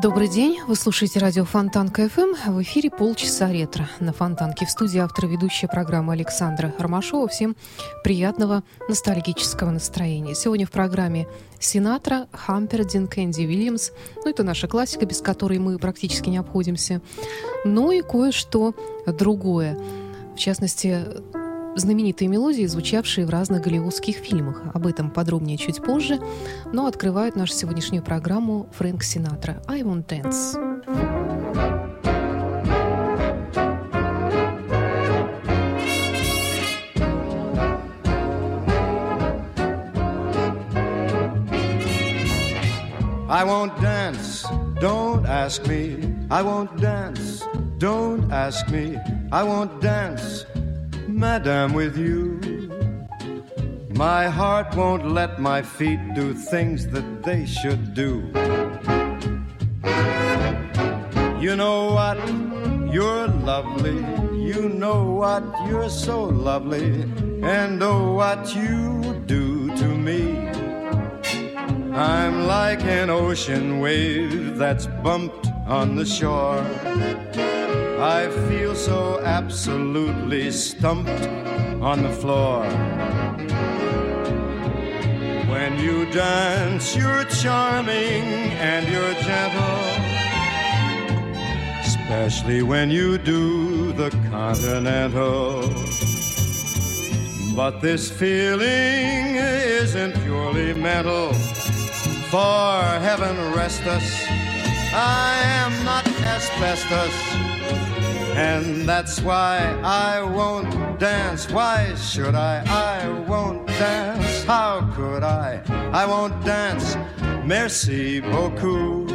Добрый день. Вы слушаете радио Фонтан КФМ. В эфире полчаса ретро на Фонтанке. В студии автор ведущая программы Александра Ромашова. Всем приятного ностальгического настроения. Сегодня в программе Синатра, Хампердин, Кэнди Уильямс. Ну, это наша классика, без которой мы практически не обходимся. Ну и кое-что другое. В частности, знаменитые мелодии, звучавшие в разных голливудских фильмах. Об этом подробнее чуть позже, но открывает нашу сегодняшнюю программу Фрэнк Синатра «I Won't Dance». I won't dance, don't ask me. I won't dance, don't ask me. I won't dance madam, with you. My heart won't let my feet do things that they should do. You know what? You're lovely. You know what? You're so lovely. And oh, what you do to me. I'm like an ocean wave that's bumped on the shore. I feel so absolutely stumped on the floor. When you dance, you're charming and you're gentle, especially when you do the continental. But this feeling isn't purely mental. For heaven rest us, I am not asbestos. And that's why I won't dance. Why should I? I won't dance. How could I? I won't dance. Merci beaucoup.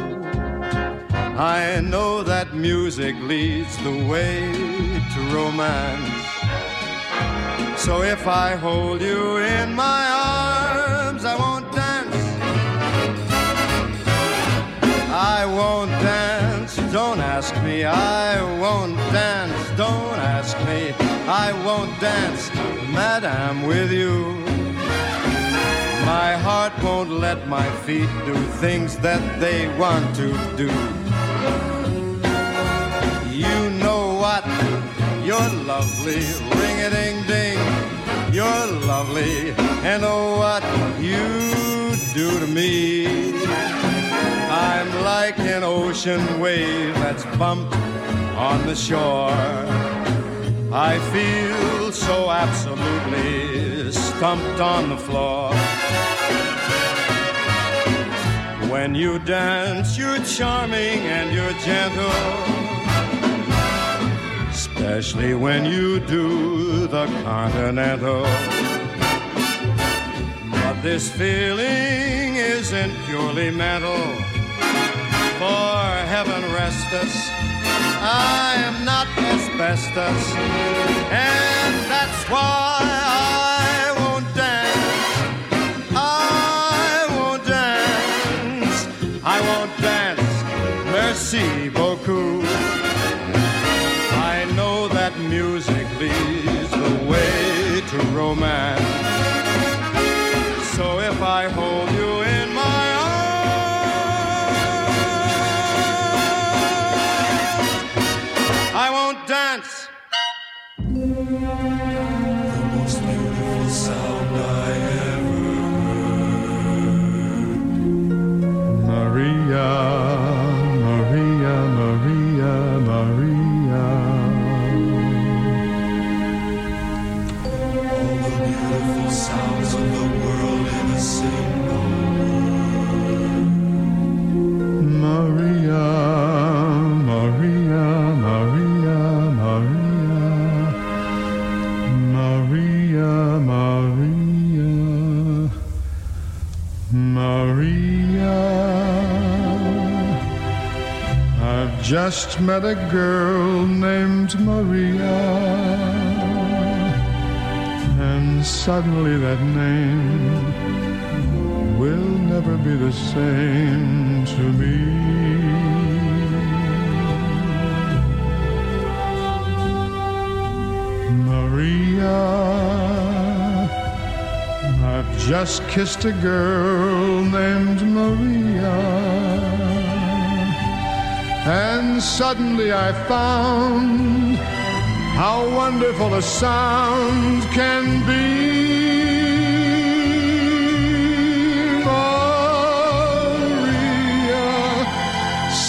I know that music leads the way to romance. So if I hold you in my arms, I won't dance. I won't dance don't ask me, I won't dance. Don't ask me, I won't dance, Madame, with you. My heart won't let my feet do things that they want to do. You know what? You're lovely, ring a ding ding. You're lovely, and oh, what you do to me. I'm like an ocean wave that's bumped on the shore. I feel so absolutely stumped on the floor. When you dance, you're charming and you're gentle. Especially when you do the continental. But this feeling isn't purely mental for heaven rest us. I am not asbestos, and that's why I won't dance. I won't dance. I won't dance. Merci beaucoup. I know that music leads the way to romance. The most beautiful sound I ever just met a girl named Maria. And suddenly that name will never be the same to me. Maria, I've just kissed a girl named Maria. And suddenly I found how wonderful a sound can be. Maria,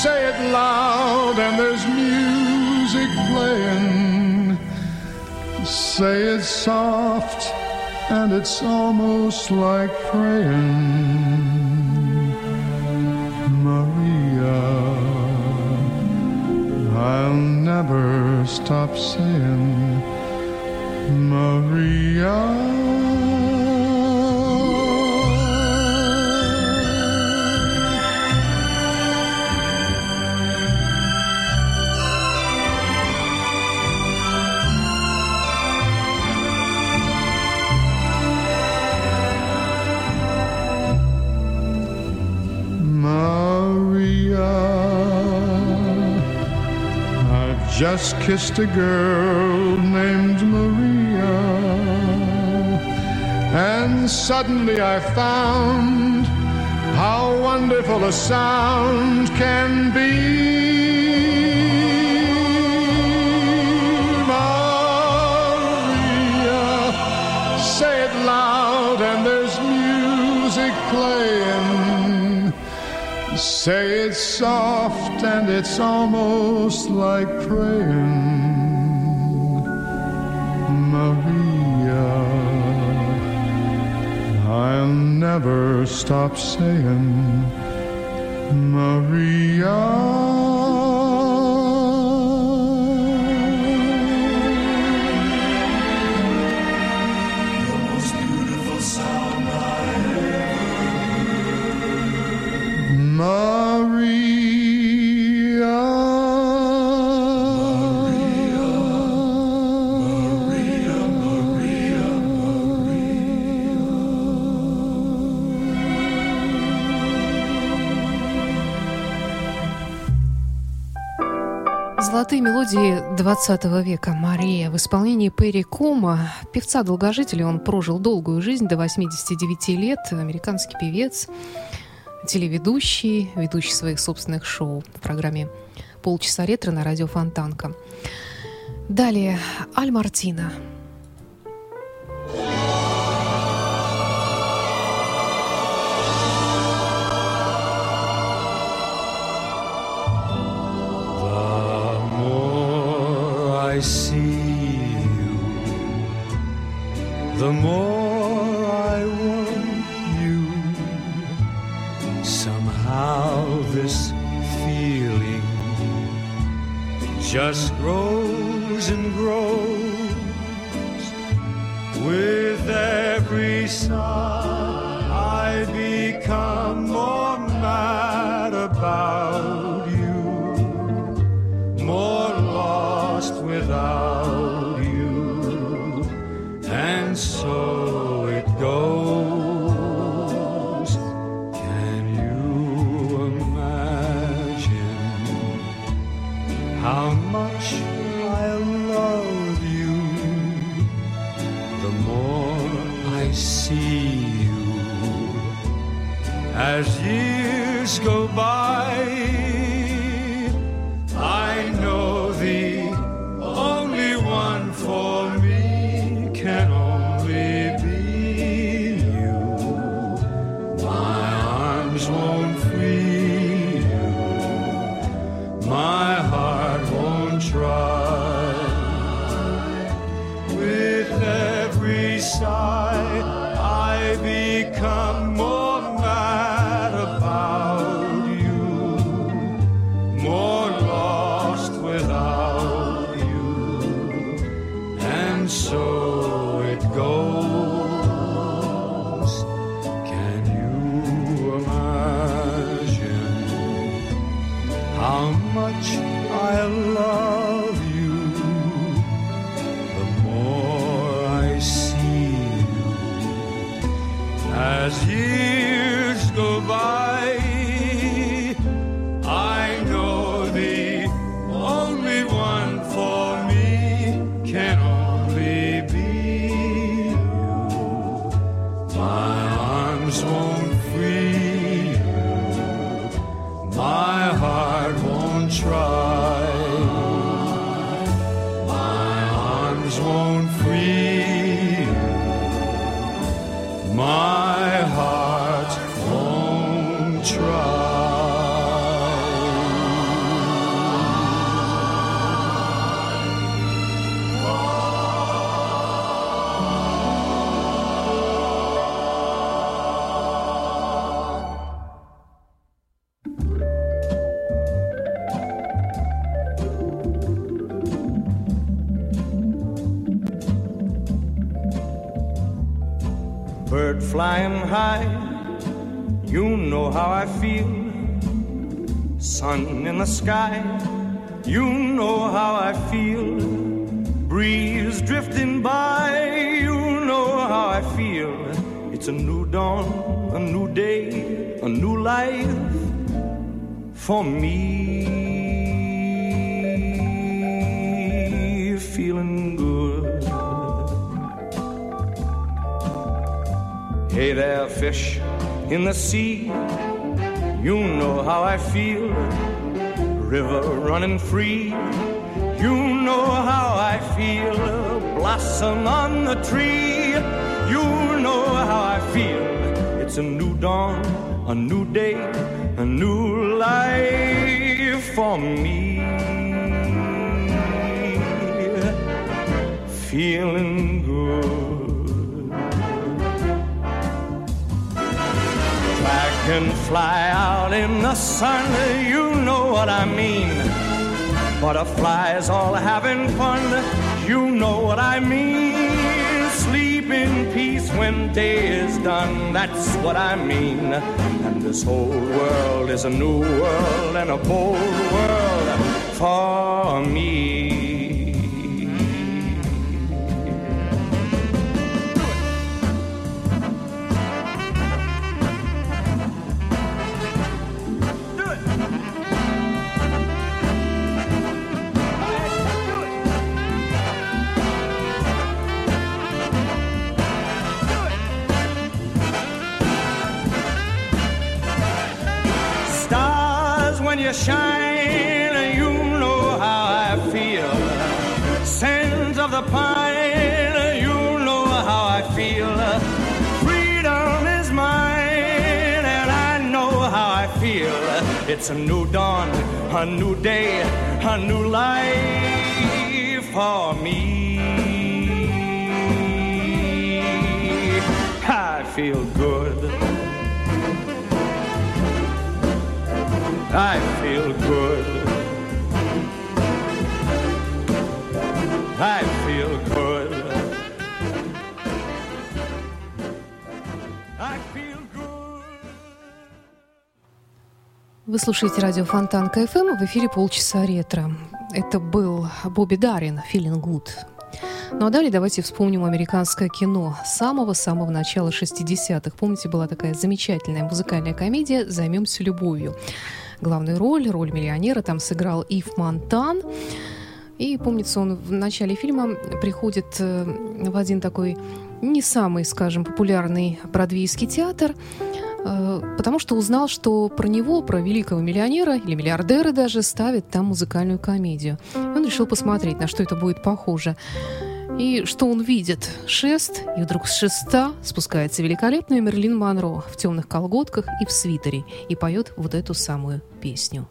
say it loud, and there's music playing. Say it soft and it's almost like praying. Never stop saying, Maria. Just kissed a girl named Maria. And suddenly I found how wonderful a sound can be. Say it's soft and it's almost like praying. Maria, I'll never stop saying, Maria. Золотые мелодии 20 века Мария в исполнении Перри Кома, певца-долгожителя, он прожил долгую жизнь, до 89 лет, американский певец, телеведущий, ведущий своих собственных шоу в программе «Полчаса ретро» на радио Фонтанка. Далее Аль Мартина – the more I want you. Somehow this feeling just grows and grows arms won't life for me. Feeling good. Hey there, fish in the sea. You know how I feel. River running free. You know how I feel. Blossom on the tree. You know how I feel. It's a new dawn, a new day, a new life for me. Feeling good. Dragonfly out in the sun, you know what I mean. Butterflies all having fun, you know what I mean. Sleep in peace when day is done, that's what I mean. This whole world is a new world and a bold world for me. You shine, you know how I feel. Sands of the pine, you know how I feel. Freedom is mine, and I know how I feel. It's a new dawn, a new day, a new life for me. I feel good. I feel good. I feel good. Вы слушаете радио Фонтан КФМ, в эфире полчаса ретро. Это был Бобби Дарин, «Feeling Good». Ну а далее давайте вспомним американское кино самого-самого начала 60-х. Помните, была такая замечательная музыкальная комедия «Займемся любовью». Главную роль, роль миллионера, там сыграл Ив Монтан. И, помнится, он в начале фильма приходит э, в один такой не самый, скажем, популярный бродвейский театр, э, потому что узнал, что про него, про великого миллионера или миллиардера даже, ставят там музыкальную комедию. И он решил посмотреть, на что это будет похоже. И что он видит? Шест, и вдруг с шеста спускается великолепная Мерлин Монро в темных колготках и в свитере и поет вот эту самую песню.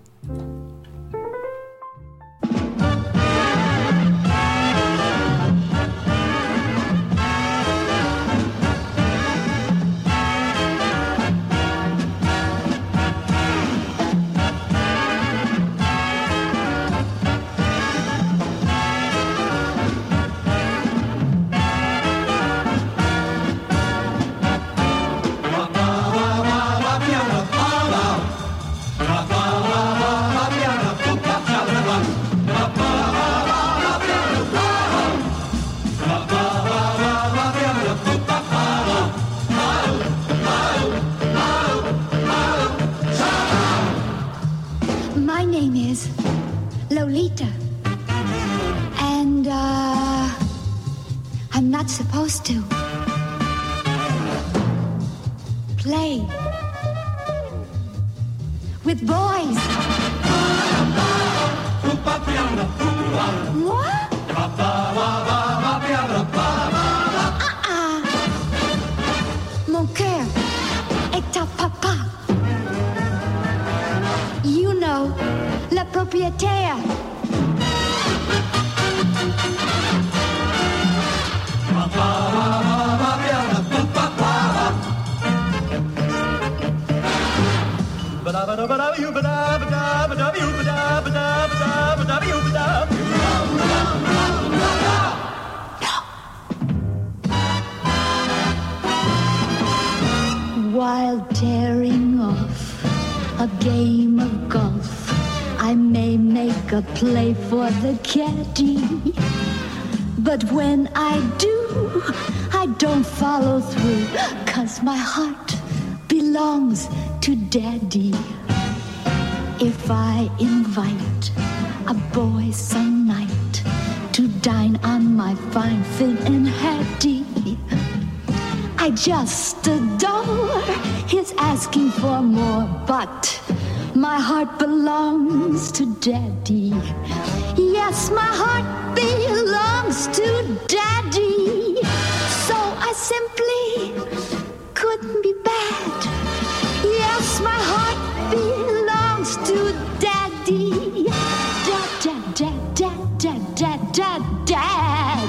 Heart belongs to daddy. If I invite a boy some night to dine on my fine finnan haddie, I just adore his asking for more, but my heart belongs to daddy. Yes, my heart belongs to daddy. So I simply couldn't be bad. Yes, my heart belongs to daddy. Dad, dad, dad, dad, dad, dad, dad, dad.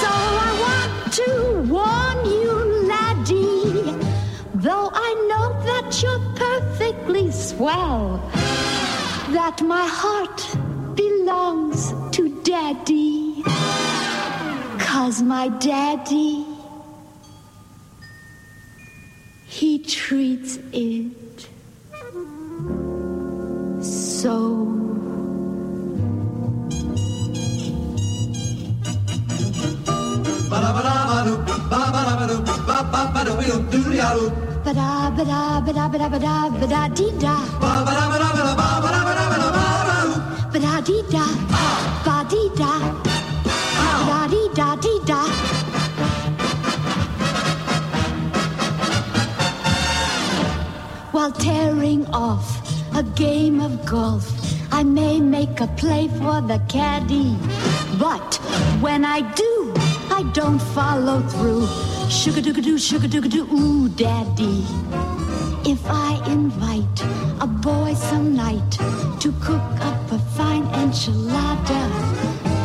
So I want to warn you, laddie, though I know that you're perfectly swell, that my heart belongs to daddy. Cause my daddy, he treats it so. Ba-da, ba-da, ba-da, ba-da, ba-da, ba-da, dee-da. Ba-da-dee-da, ba-dee-da, ba-da-dee-da, While tearing off a game of golf, I may make a play for the caddy. But when I do, I don't follow through. Sugar-doo-ga-doo, sugar-doo-ga-doo, ooh, daddy. If I invite a boy some night to cook up a fine enchilada,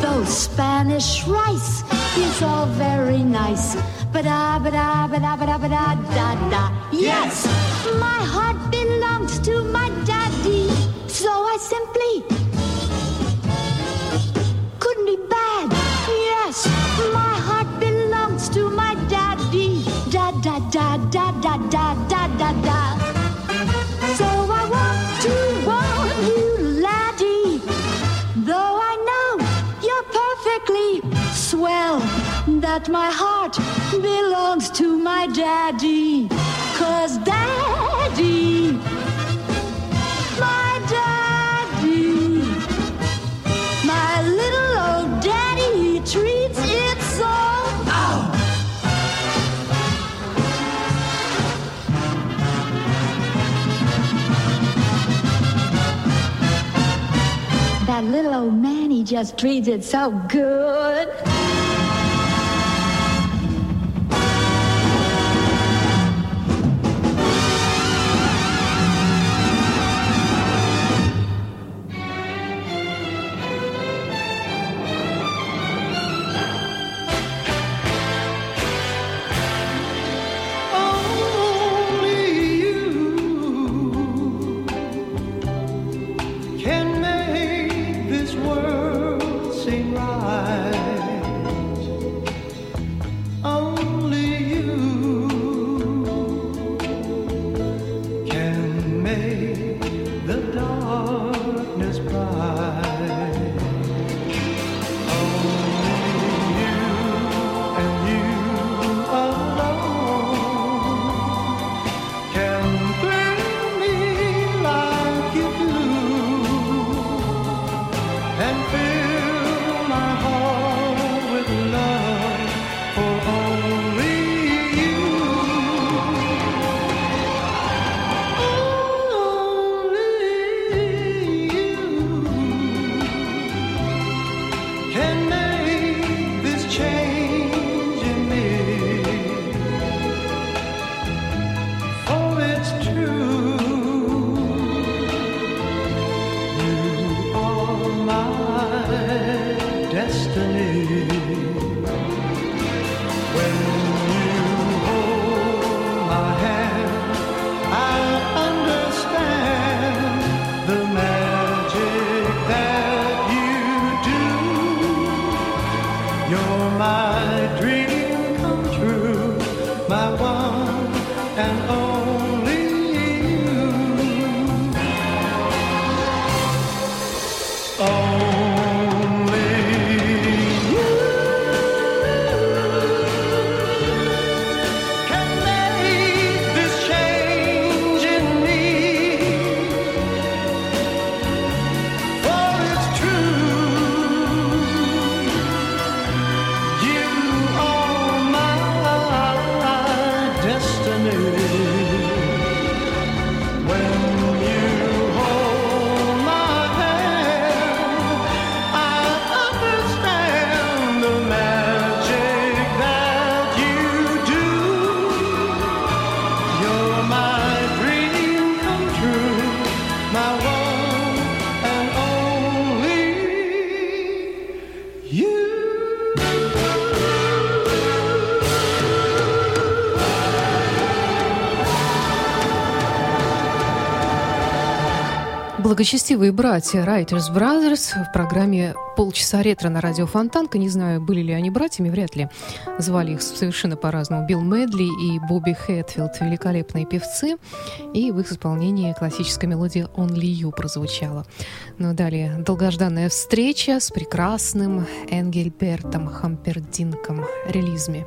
though Spanish rice it's all very nice. but ah, but ah, but ah, but ah, but ah, da da. Yes! My heart belongs to my daddy. So I simply that my heart belongs to my daddy. Cause daddy, my daddy, my little old daddy, he treats it so. That little old man, he just treats it so good. Благочестивые братья Writers Brothers в программе «Полчаса ретро» на радио Фонтанка. Не знаю, были ли они братьями, вряд ли. Звали их совершенно по-разному. Билл Медли и Бобби Хэтфилд – великолепные певцы. И в их исполнении классическая мелодия «Only You» прозвучала. Но ну, далее долгожданная встреча с прекрасным Энгельбертом Хампердинком релизме.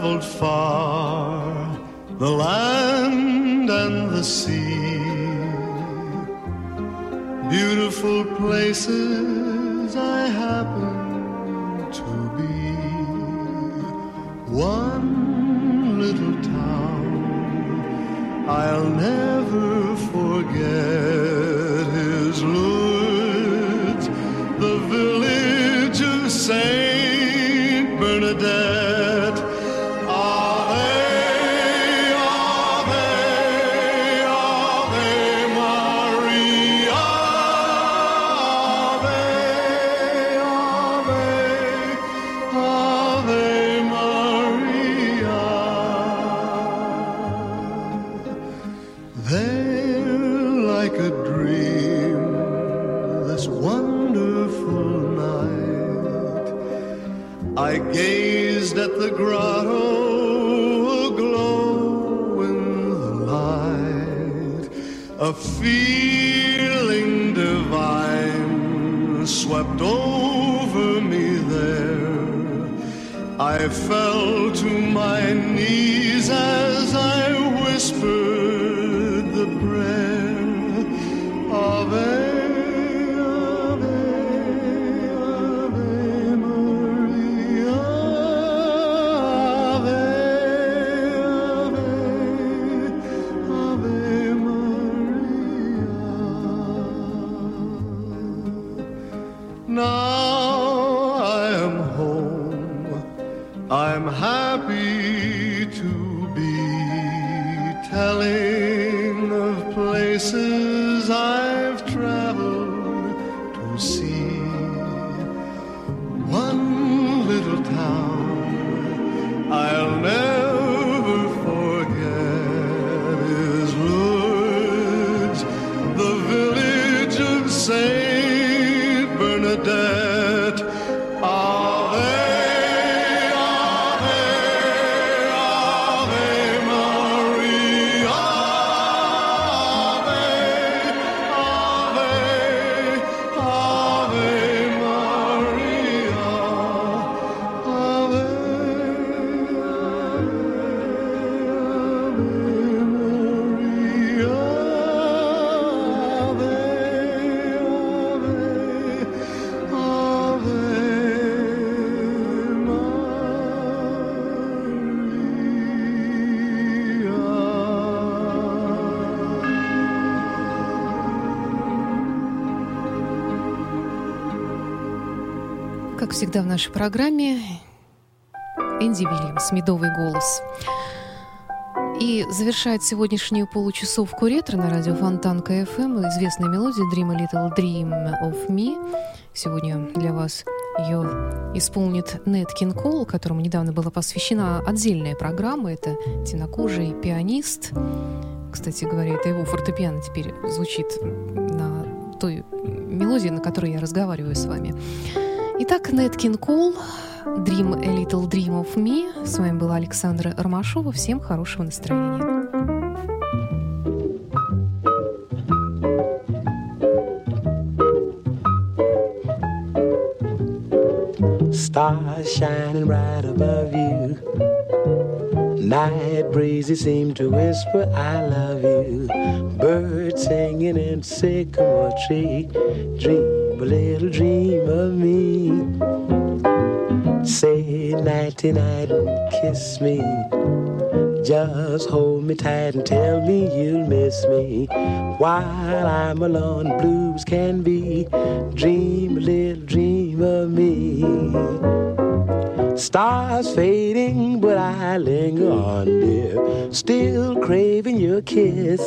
Traveled far, всегда в нашей программе, Энди Вильямс, «Медовый голос». И завершает сегодняшнюю получасовку ретро на радио Фонтан КФМ известная мелодия «Dream a Little Dream of Me». Сегодня для вас ее исполнит Нет Кин Кол, которому недавно была посвящена отдельная программа. Это темнокожий пианист. Кстати говоря, это его фортепиано теперь звучит на той мелодии, на которой я разговариваю с вами. Итак, Нет Кол, Dream a Little Dream of Me. С вами была Александра Ромашова. Всем хорошего настроения. Stars shining right above you. Night breezes seem to whisper, I love you. Birds singing in sycamore tree. Dream a little dream of me. Say nighty night and kiss me. Just hold me tight and tell me you'll miss me. While I'm alone, blues can be. Dream a little dream of me. Stars fading, but I linger on, dear. Still craving your kiss.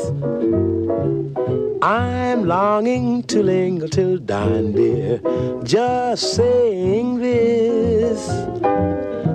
I'm longing to linger till dawn, dear. Just saying.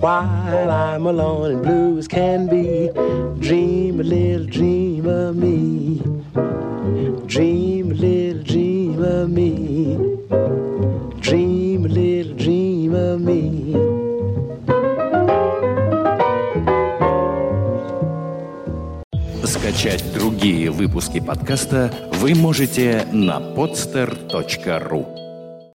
While I'm alone and blue as can be. Dream a little dream of me. Dream a little dream of me. Dream a little dream of me. Скачать другие выпуски подкаста вы можете на podster.ru